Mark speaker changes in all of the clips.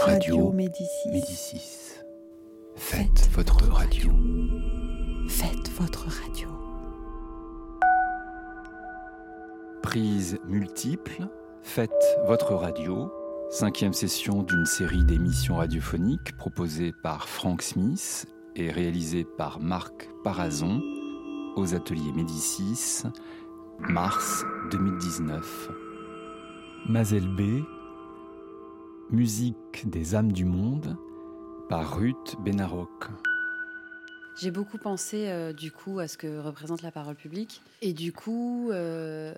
Speaker 1: Radio
Speaker 2: Médicis.
Speaker 1: Médicis. Faites votre radio.
Speaker 2: Faites votre radio.
Speaker 1: Prise multiple. Faites votre radio. Cinquième session d'une série d'émissions radiophoniques proposée par Frank Smith et réalisée par Marc Parazon aux ateliers Médicis, mars 2019. Mazel B, Musique des âmes du monde par Ruth Benaroc.
Speaker 3: J'ai beaucoup pensé euh, du coup à ce que représente la parole publique. Et du coup, euh,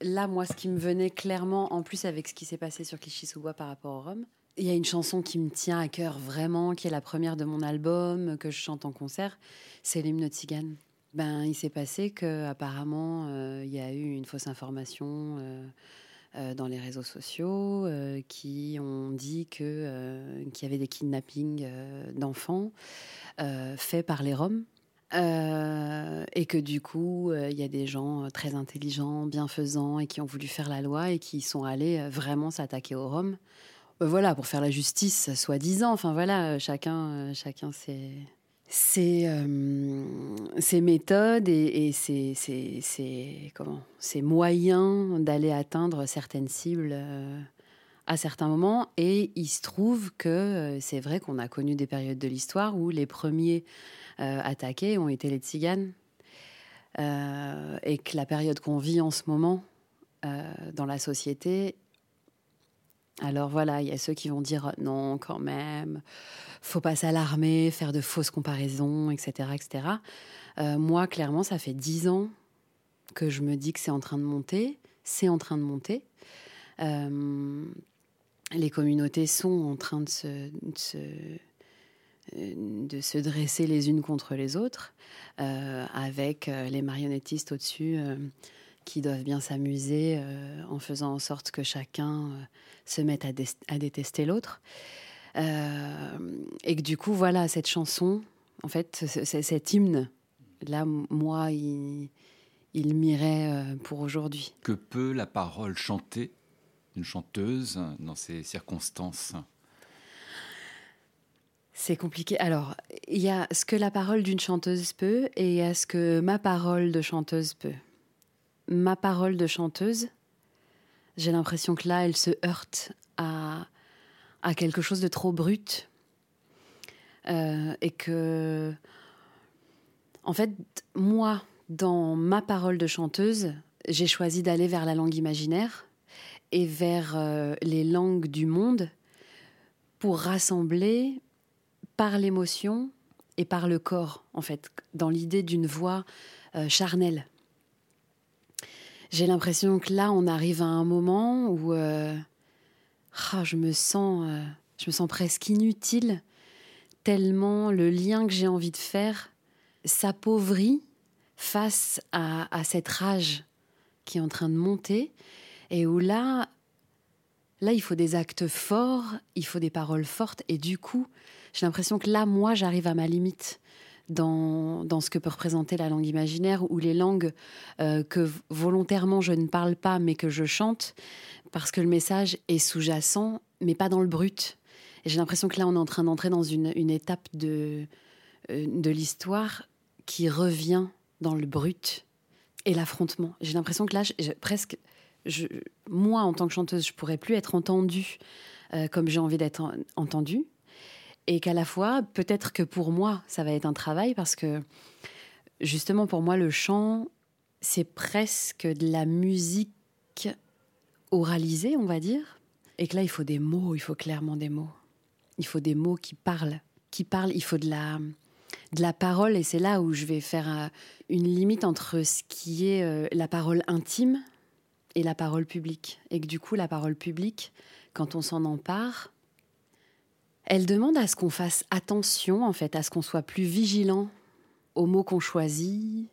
Speaker 3: là, moi, ce qui me venait clairement, en plus avec ce qui s'est passé sur Kishizuba par rapport au Rhum, il y a une chanson qui me tient à cœur vraiment, qui est la première de mon album, que je chante en concert, c'est l'hymne tzigane. Ben, il s'est passé que apparemment, euh, il y a eu une fausse information dans les réseaux sociaux euh, qui ont dit que euh, qu'il y avait des kidnappings euh, d'enfants euh, faits par les Roms. Euh, et que du coup, euh, il y a des gens euh, très intelligents, bienfaisants et qui ont voulu faire la loi et qui sont allés euh, vraiment s'attaquer aux Roms. Euh, voilà, pour faire la justice, soi-disant. Enfin voilà, euh, chacun, euh, chacun euh, ses méthodes et, ses moyens d'aller atteindre certaines cibles euh, à certains moments. Et il se trouve que euh, c'est vrai qu'on a connu des périodes de l'histoire où les premiers attaqués ont été les tziganes. Et que la période qu'on vit en ce moment dans la société, alors voilà, il y a ceux qui vont dire non, quand même, faut pas s'alarmer, faire de fausses comparaisons, etc. etc. Euh, moi, clairement, ça fait dix ans que je me dis que c'est en train de monter, c'est en train de monter. Euh, les communautés sont en train de se, de se, euh, dresser les unes contre les autres, euh, avec euh, les marionnettistes au-dessus euh, qui doivent bien s'amuser euh, en faisant en sorte que chacun euh, se mette à, dé- à détester l'autre. Euh, et que du coup, voilà, cette chanson, en fait, cet hymne, là, moi, il, il m'irait pour aujourd'hui.
Speaker 1: Que peut la parole chanter une chanteuse dans ces circonstances?
Speaker 3: C'est compliqué. Alors, il y a ce que la parole d'une chanteuse peut et il y a ce que ma parole de chanteuse peut. Ma parole de chanteuse, j'ai l'impression que là, elle se heurte à, à quelque chose de trop brut. Euh, et que, en fait, moi, dans ma parole de chanteuse, j'ai choisi d'aller vers la langue imaginaire et vers euh, les langues du monde pour rassembler par l'émotion et par le corps, en fait, dans l'idée d'une voix euh, charnelle. J'ai l'impression que là, on arrive à un moment où euh, ah, je me sens, euh, je me sens presque inutile, tellement le lien que j'ai envie de faire s'appauvrit face à, à cette rage qui est en train de monter, et où là, là, il faut des actes forts, il faut des paroles fortes, et du coup, j'ai l'impression que là, moi, j'arrive à ma limite dans, ce que peut représenter la langue imaginaire ou les langues euh, que volontairement je ne parle pas mais que je chante parce que le message est sous-jacent mais pas dans le brut. J'ai l'impression que là, on est en train d'entrer dans une, étape de, euh, de l'histoire qui revient dans le brut et l'affrontement. J'ai l'impression que là, presque, moi, en tant que chanteuse, je pourrais plus être entendue euh, comme j'ai envie d'être en- entendue et qu'à la fois, peut-être que pour moi, ça va être un travail parce que justement, pour moi, le chant, c'est presque de la musique oralisée, on va dire. Et que là, il faut des mots, il faut clairement des mots. Il faut des mots qui parlent, qui parlent. Il faut de la, de la parole, et c'est là où je vais faire euh, une limite entre ce qui est euh, la parole intime et la parole publique. Et que du coup, la parole publique, quand on s'en empare, elle demande à ce qu'on fasse attention, en fait, à ce qu'on soit plus vigilant aux mots qu'on choisit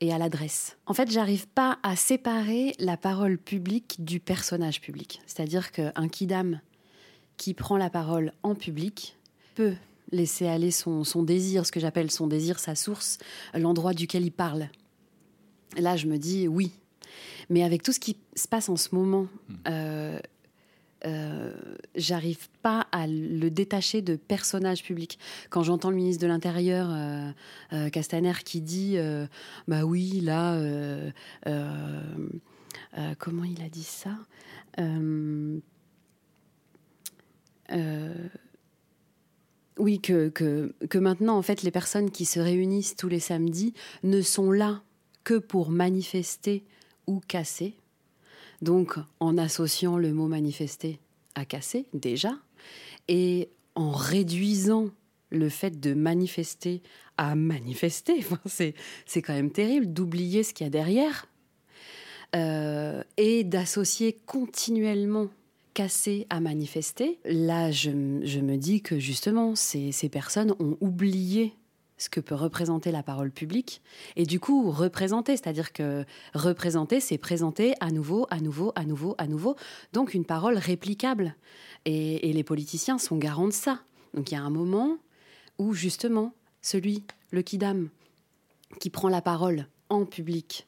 Speaker 3: et à l'adresse. En fait, j'arrive pas à séparer la parole publique du personnage public. C'est-à-dire qu'un kidam qui prend la parole en public peut laisser aller son, son désir, ce que j'appelle son désir, sa source, l'endroit duquel il parle. Là, je me dis oui. Mais avec tout ce qui se passe en ce moment, euh, euh, j'arrive pas à le détacher de personnage public. Quand j'entends le ministre de l'Intérieur, euh, euh, Castaner, qui dit Bah oui, là, comment il a dit ça oui, que, que, que, maintenant, en fait, les personnes qui se réunissent tous les samedis ne sont là que pour manifester ou casser. Donc, en associant le mot manifester à casser, déjà, et en réduisant le fait de manifester à manifester, c'est quand même terrible d'oublier ce qu'il y a derrière, euh, et d'associer continuellement casser à manifester. Là, je, me dis que justement, ces personnes ont oublié ce que peut représenter la parole publique. Et du coup, représenter, c'est-à-dire que représenter, c'est présenter à nouveau, à nouveau, à nouveau, à nouveau. Donc une parole réplicable. Et, les politiciens sont garants de ça. Donc il y a un moment où justement, celui, le kidam, qui prend la parole en public,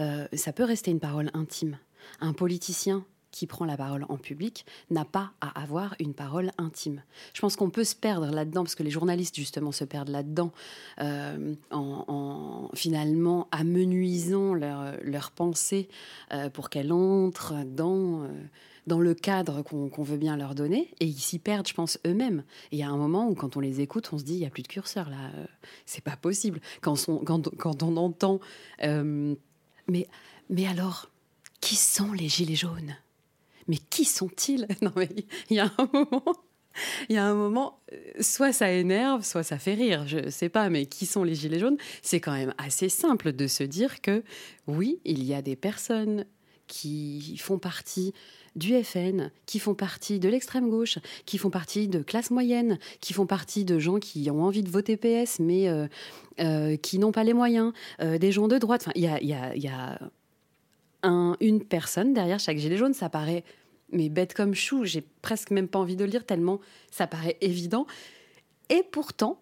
Speaker 3: euh, ça peut rester une parole intime. Un politicien qui prend la parole en public n'a pas à avoir une parole intime. Je pense qu'on peut se perdre là-dedans, parce que les journalistes justement se perdent là-dedans, euh, en, finalement amenuisant leur, leur pensée euh, pour qu'elle entre dans, euh, dans le cadre qu'on veut bien leur donner, et ils s'y perdent, je pense, eux-mêmes. Et il y a un moment où quand on les écoute, on se dit, il n'y a plus de curseur là, c'est pas possible. Quand on, quand, on entend... mais, mais alors, qui sont les gilets jaunes? Mais qui sont-ils Non, mais il y a un moment. Il y a un moment, euh, soit ça énerve, soit ça fait rire. Je ne sais pas, mais qui sont les Gilets jaunes? C'est quand même assez simple de se dire que oui, il y a des personnes qui font partie du FN, qui font partie de l'extrême gauche, qui font partie de classe moyenne, qui font partie de gens qui ont envie de voter PS, mais euh, euh, qui n'ont pas les moyens, des gens de droite. Enfin, il y a, y a un, une personne derrière chaque gilet jaune. Ça paraît mais bête comme chou, j'ai presque même pas envie de lire tellement ça paraît évident. Et pourtant,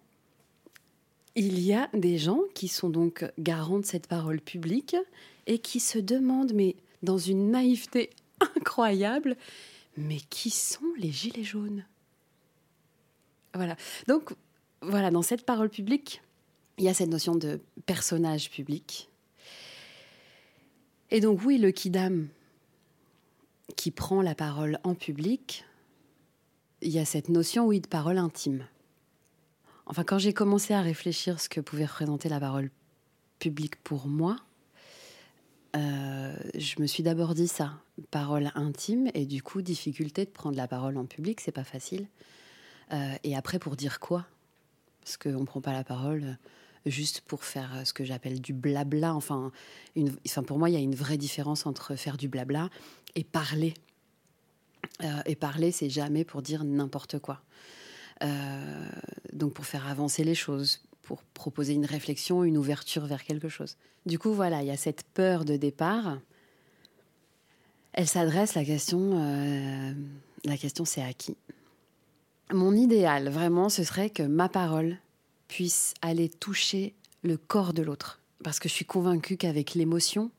Speaker 3: il y a des gens qui sont donc garants de cette parole publique et qui se demandent, mais dans une naïveté incroyable, mais qui sont les gilets jaunes? Voilà. Donc, voilà, dans cette parole publique, il y a cette notion de personnage public. Et donc, oui, le kidam, qui prend la parole en public, il y a cette notion, oui, de parole intime. Enfin, quand j'ai commencé à réfléchir ce que pouvait représenter la parole publique pour moi, euh, je me suis d'abord dit ça, parole intime, et du coup, difficulté de prendre la parole en public, c'est pas facile. Euh, et après, pour dire quoi? Parce qu'on ne prend pas la parole juste pour faire ce que j'appelle du blabla. Enfin, enfin, pour moi, il y a une vraie différence entre faire du blabla et parler. Euh, et parler, c'est jamais pour dire n'importe quoi. Euh, donc pour faire avancer les choses, pour proposer une réflexion, une ouverture vers quelque chose. Du coup, voilà, il y a cette peur de départ. Elle s'adresse la question. Euh, la question, c'est à qui? Mon idéal, vraiment, ce serait que ma parole puisse aller toucher le corps de l'autre, parce que je suis convaincue qu'avec l'émotion,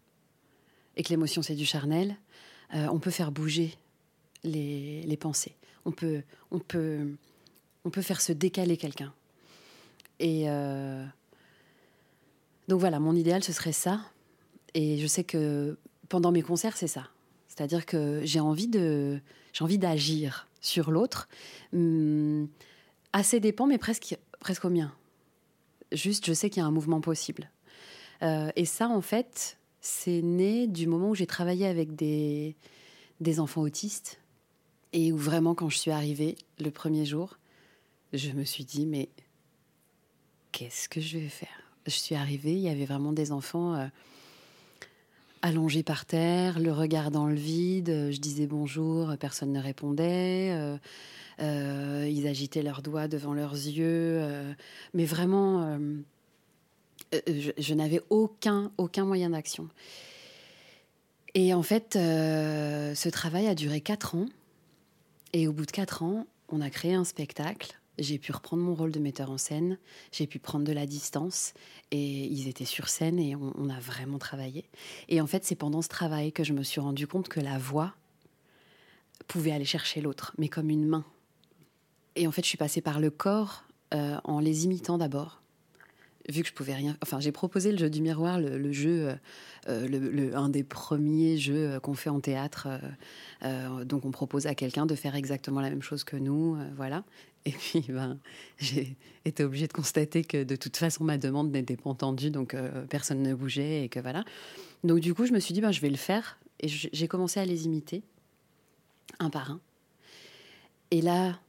Speaker 3: et que l'émotion c'est du charnel, euh, on peut faire bouger les, pensées. On peut, faire se décaler quelqu'un. Et euh, donc voilà, mon idéal, ce serait ça. Et je sais que pendant mes concerts, c'est ça. C'est-à-dire que j'ai envie d'agir sur l'autre, hum, à ses dépens, mais presque au mien. Juste, je sais qu'il y a un mouvement possible. Euh, et ça, en fait, c'est né du moment où j'ai travaillé avec des, des enfants autistes et où vraiment, quand je suis arrivée le premier jour, je me suis dit, mais qu'est-ce que je vais faire? Je suis arrivée, il y avait vraiment des enfants euh, allongés par terre, le regard dans le vide. Je disais bonjour, personne ne répondait. Euh, euh, ils agitaient leurs doigts devant leurs yeux. mais vraiment euh, je, n'avais aucun, aucun moyen d'action. Et en fait, euh, ce travail a duré quatre ans. Et au bout de quatre ans, on a créé un spectacle. J'ai pu reprendre mon rôle de metteur en scène. J'ai pu prendre de la distance. Et ils étaient sur scène et on a vraiment travaillé. Et en fait, c'est pendant ce travail que je me suis rendu compte que la voix pouvait aller chercher l'autre, mais comme une main. Et en fait, je suis passée par le corps euh, en les imitant d'abord. Vu que je pouvais rien. Enfin, j'ai proposé le jeu du miroir, le, jeu, euh, euh, le, un des premiers jeux qu'on fait en théâtre. donc, on propose à quelqu'un de faire exactement la même chose que nous. voilà. Et puis, ben, j'ai été obligée de constater que de toute façon, ma demande n'était pas entendue, donc personne ne bougeait et que voilà. Donc, du coup, je me suis dit, ben, je vais le faire. Et j'ai commencé à les imiter, un par un. Et là,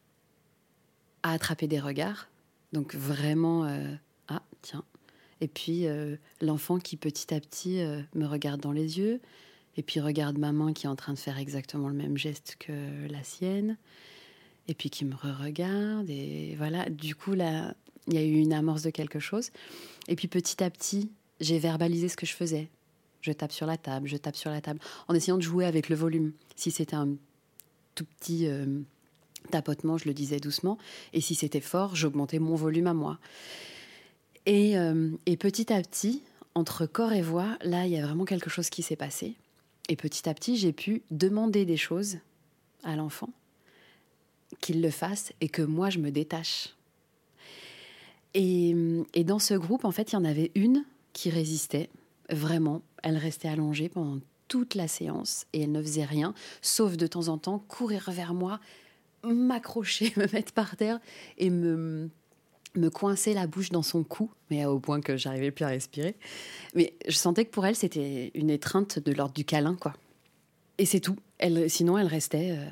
Speaker 3: à attraper des regards. Donc vraiment, euh, ah tiens. Et puis euh, l'enfant qui petit à petit euh, me regarde dans les yeux, et puis regarde ma main qui est en train de faire exactement le même geste que la sienne, et puis qui me re-regarde. Et voilà, du coup là, il y a eu une amorce de quelque chose. Et puis petit à petit, j'ai verbalisé ce que je faisais. Je tape sur la table, je tape sur la table, en essayant de jouer avec le volume. Si c'était un tout petit tapotement, je le disais doucement. Et si c'était fort, j'augmentais mon volume à moi. Et, euh, et, petit à petit, entre corps et voix, là, il y a vraiment quelque chose qui s'est passé. Et petit à petit, j'ai pu demander des choses à l'enfant, qu'il le fasse et que moi, je me détache. Et, et dans ce groupe, en fait, il y en avait une qui résistait, vraiment. Elle restait allongée pendant toute la séance et elle ne faisait rien, sauf de temps en temps courir vers moi, m'accrocher, me mettre par terre et me, me coincer la bouche dans son cou, mais au point que j'arrivais plus à respirer. Mais je sentais que pour elle, c'était une étreinte de l'ordre du câlin, quoi. Et c'est tout. Sinon, elle restait. Euh.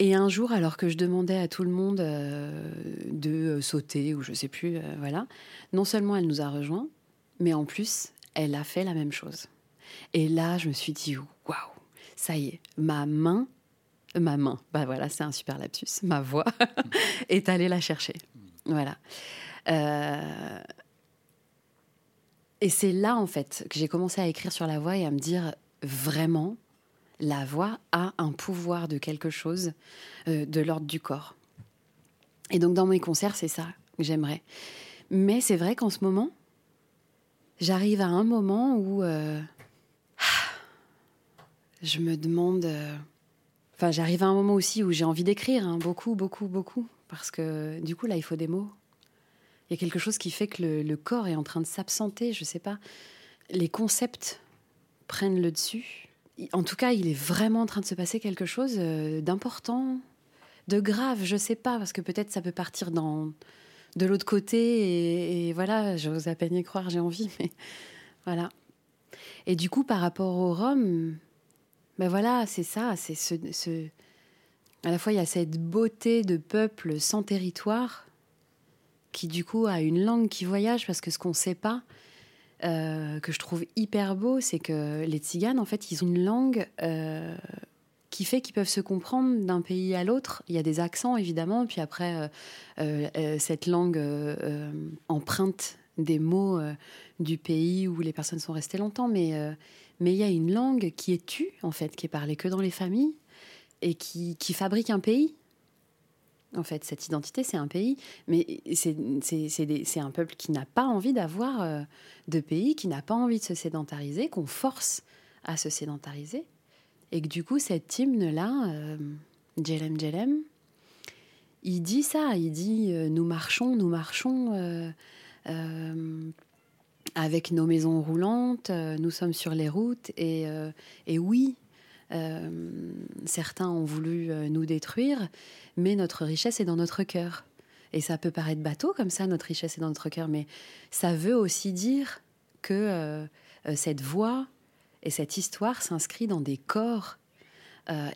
Speaker 3: Et un jour, alors que je demandais à tout le monde euh, de euh, sauter, ou je sais plus, voilà, non seulement elle nous a rejoints, mais en plus, elle a fait la même chose. Et là, je me suis dit, waouh, ça y est, ma main ma main, bah voilà, c'est un super lapsus, ma voix est allée la chercher. Voilà. Euh, et c'est là, en fait, que j'ai commencé à écrire sur la voix et à me dire vraiment, la voix a un pouvoir de quelque chose euh, de l'ordre du corps. Et donc, dans mes concerts, c'est ça que j'aimerais. Mais c'est vrai qu'en ce moment, j'arrive à un moment où euh, je me demande Enfin, j'arrive à un moment aussi où j'ai envie d'écrire, hein, beaucoup, beaucoup, beaucoup, parce que du coup, là, il faut des mots. Il y a quelque chose qui fait que le, corps est en train de s'absenter, je sais pas. Les concepts prennent le dessus. En tout cas, il est vraiment en train de se passer quelque chose euh, d'important, de grave, je sais pas, parce que peut-être ça peut partir dans de l'autre côté, et, et voilà, j'ose à peine y croire, j'ai envie, mais voilà. Et du coup, par rapport au Rhum, ben voilà, c'est ça, c'est ce, À la fois, il y a cette beauté de peuple sans territoire qui, du coup, a une langue qui voyage parce que ce qu'on ne sait pas, euh, que je trouve hyper beau, c'est que les tziganes, en fait, ils ont une langue euh, qui fait qu'ils peuvent se comprendre d'un pays à l'autre. Il y a des accents, évidemment, puis après, euh, cette langue emprunte des mots du pays où les personnes sont restées longtemps, mais mais il y a une langue qui est tue, en fait, qui est parlée que dans les familles, et qui, qui fabrique un pays. En fait, cette identité, c'est un pays, mais c'est un peuple qui n'a pas envie d'avoir euh, de pays, qui n'a pas envie de se sédentariser, qu'on force à se sédentariser. Et que du coup, cet hymne-là, euh, Djelem Djelem, il dit ça, il dit euh, nous marchons, nous marchons avec nos maisons roulantes, euh, nous sommes sur les routes et, euh, oui, euh, certains ont voulu nous détruire, mais notre richesse est dans notre cœur. Et ça peut paraître bateau comme ça, notre richesse est dans notre cœur, mais ça veut aussi dire que cette voix et cette histoire s'inscrit dans des corps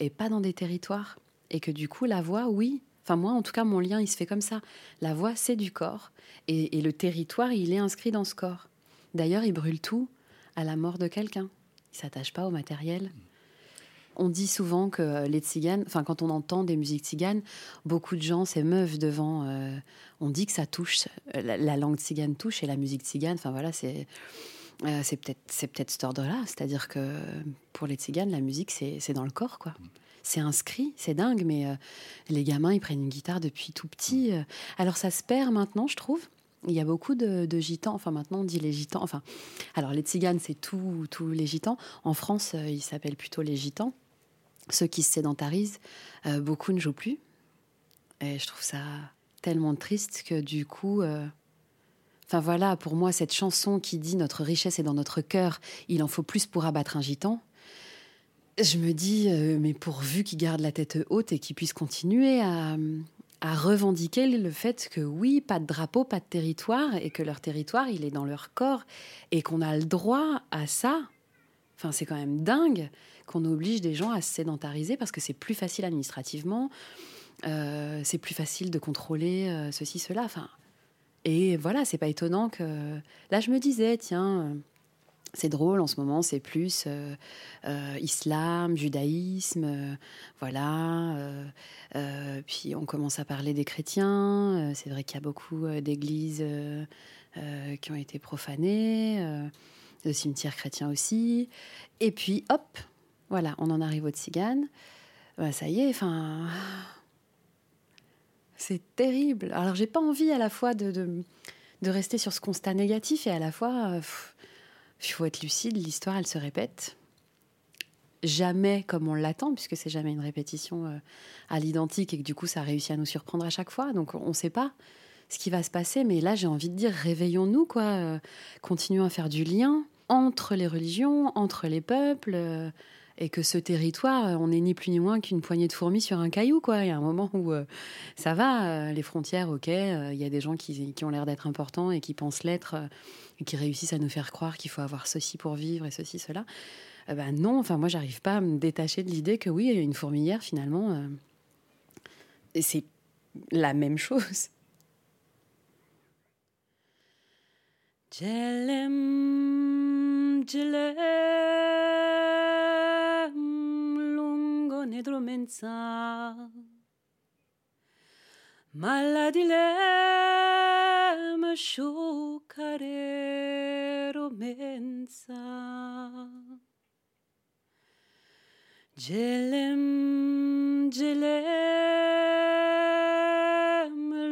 Speaker 3: et pas dans des territoires. Et que du coup, la voix, oui, Enfin, moi, en tout cas, mon lien, il se fait comme ça. La voix, c'est du corps. Et, et, le territoire, il est inscrit dans ce corps. D'ailleurs, il brûle tout à la mort de quelqu'un. Il s'attache pas au matériel. On dit souvent que les tziganes, enfin quand on entend des musiques tziganes, beaucoup de gens s'émeuvent devant. Euh, on dit que ça touche, la, langue tzigane touche et la musique tzigane. Enfin voilà, c'est euh, c'est peut-être c'est peut-être cet ordre-là, c'est-à-dire que pour les tziganes, la musique c'est dans le corps quoi. C'est inscrit, c'est dingue, mais euh, les gamins ils prennent une guitare depuis tout petit. alors ça se perd maintenant, je trouve. Il y a beaucoup de, gitans, enfin maintenant on dit les gitans, enfin, alors les tziganes c'est tous les gitans. En France, euh, ils s'appellent plutôt les gitans. ceux qui se sédentarisent, euh, beaucoup ne jouent plus. Et je trouve ça tellement triste que du coup, euh, enfin voilà, pour moi, cette chanson qui dit notre richesse est dans notre cœur, il en faut plus pour abattre un gitan. Je me dis, mais pourvu qu'ils gardent la tête haute et qu'ils puissent continuer à, à revendiquer le fait que oui, pas de drapeau, pas de territoire, et que leur territoire, il est dans leur corps, et qu'on a le droit à ça. Enfin, c'est quand même dingue qu'on oblige des gens à se sédentariser parce que c'est plus facile administrativement, euh, c'est plus facile de contrôler euh, ceci, cela. Enfin, et voilà, c'est pas étonnant que. Là, je me disais, tiens. C'est drôle en ce moment, c'est plus euh, euh, islam, judaïsme, euh, voilà. puis on commence à parler des chrétiens. c'est vrai qu'il y a beaucoup d'églises qui ont été profanées, de cimetières chrétiens aussi. Et puis hop, voilà, on en arrive aux tziganes. Bah, ça y est, enfin, c'est terrible. Alors j'ai pas envie à la fois de, rester sur ce constat négatif et à la fois, il faut être lucide. L'histoire, elle se répète jamais comme on l'attend, puisque c'est jamais une répétition euh, à l'identique et que du coup ça réussit à nous surprendre à chaque fois. Donc on ne sait pas ce qui va se passer, mais là j'ai envie de dire réveillons-nous, quoi. Euh, continuons à faire du lien entre les religions, entre les peuples, euh, et que ce territoire, euh, on n'est ni plus ni moins qu'une poignée de fourmis sur un caillou, quoi. Il y a un moment où euh, ça va, euh, les frontières, ok, il y a des gens qui, ont l'air d'être importants et qui pensent l'être, et qui réussissent à nous faire croire qu'il faut avoir ceci pour vivre et ceci, cela. Ben non, enfin moi j'arrive pas à me détacher de l'idée que oui, une fourmilière finalement, c'est la même chose. Gelem, gelem, Mala Maladile mă care romența. Gelem, gelem,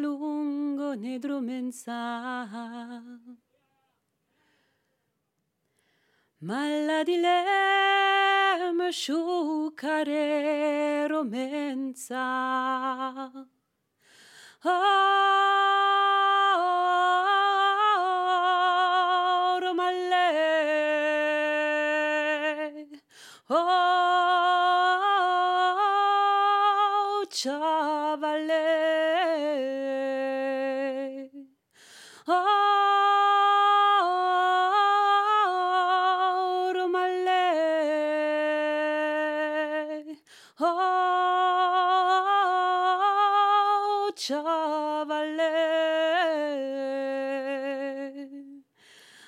Speaker 3: lungo nedromența. Maladilem shu romenza. Oh,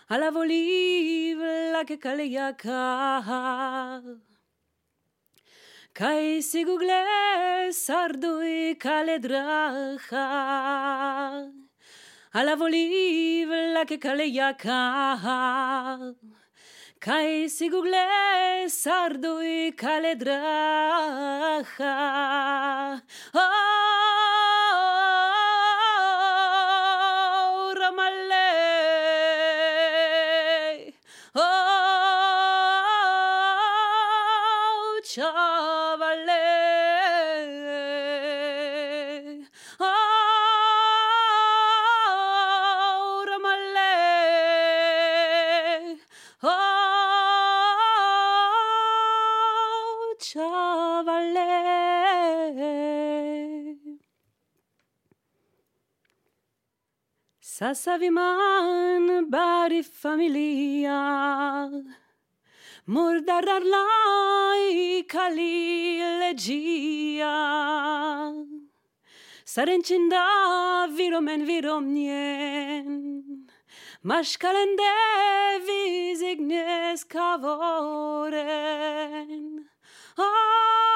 Speaker 3: עליו עוליב לקקל יקר. Kai si gugle sardui kale draha Ala voliv la ke kale yaka Kai si gugle sardui kale draha Oh Shavaleh. Sasaviman bari familia. Murdar laika legija Sarenčinda viromen viromnjen Maškalende vizignes kavoren Ah!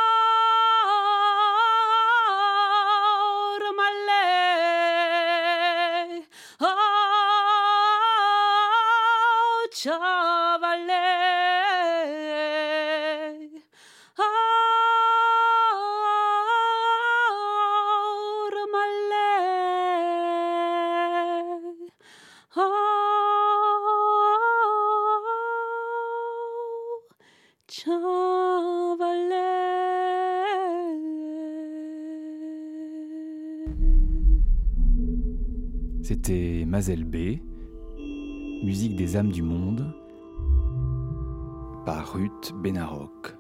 Speaker 1: C'était Mazel B, musique des âmes du monde, par Ruth Benaroc.